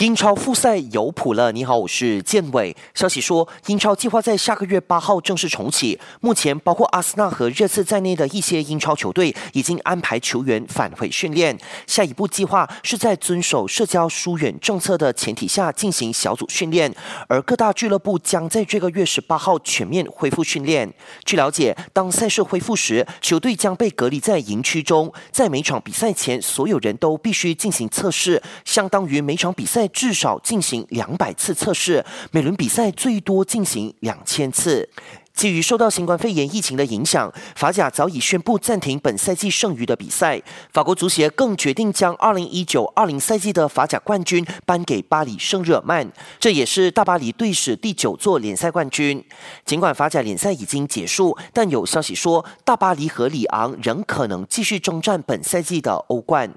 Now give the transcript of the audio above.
英超复赛有谱了！你好，我是建伟。消息说，英超计划在下个月八号正式重启。目前，包括阿森纳和热刺在内的一些英超球队已经安排球员返回训练。下一步计划是在遵守社交疏远政策的前提下进行小组训练，而各大俱乐部将在这个月十八号全面恢复训练。据了解，当赛事恢复时，球队将被隔离在营区中，在每场比赛前，所有人都必须进行测试，相当于每场比赛。至少进行两百次测试，每轮比赛最多进行两千次。基于受到新冠肺炎疫情的影响，法甲早已宣布暂停本赛季剩余的比赛。法国足协更决定将2019-20赛季的法甲冠军颁给巴黎圣日耳曼，这也是大巴黎队史第九座联赛冠军。尽管法甲联赛已经结束，但有消息说大巴黎和里昂仍可能继续征战本赛季的欧冠。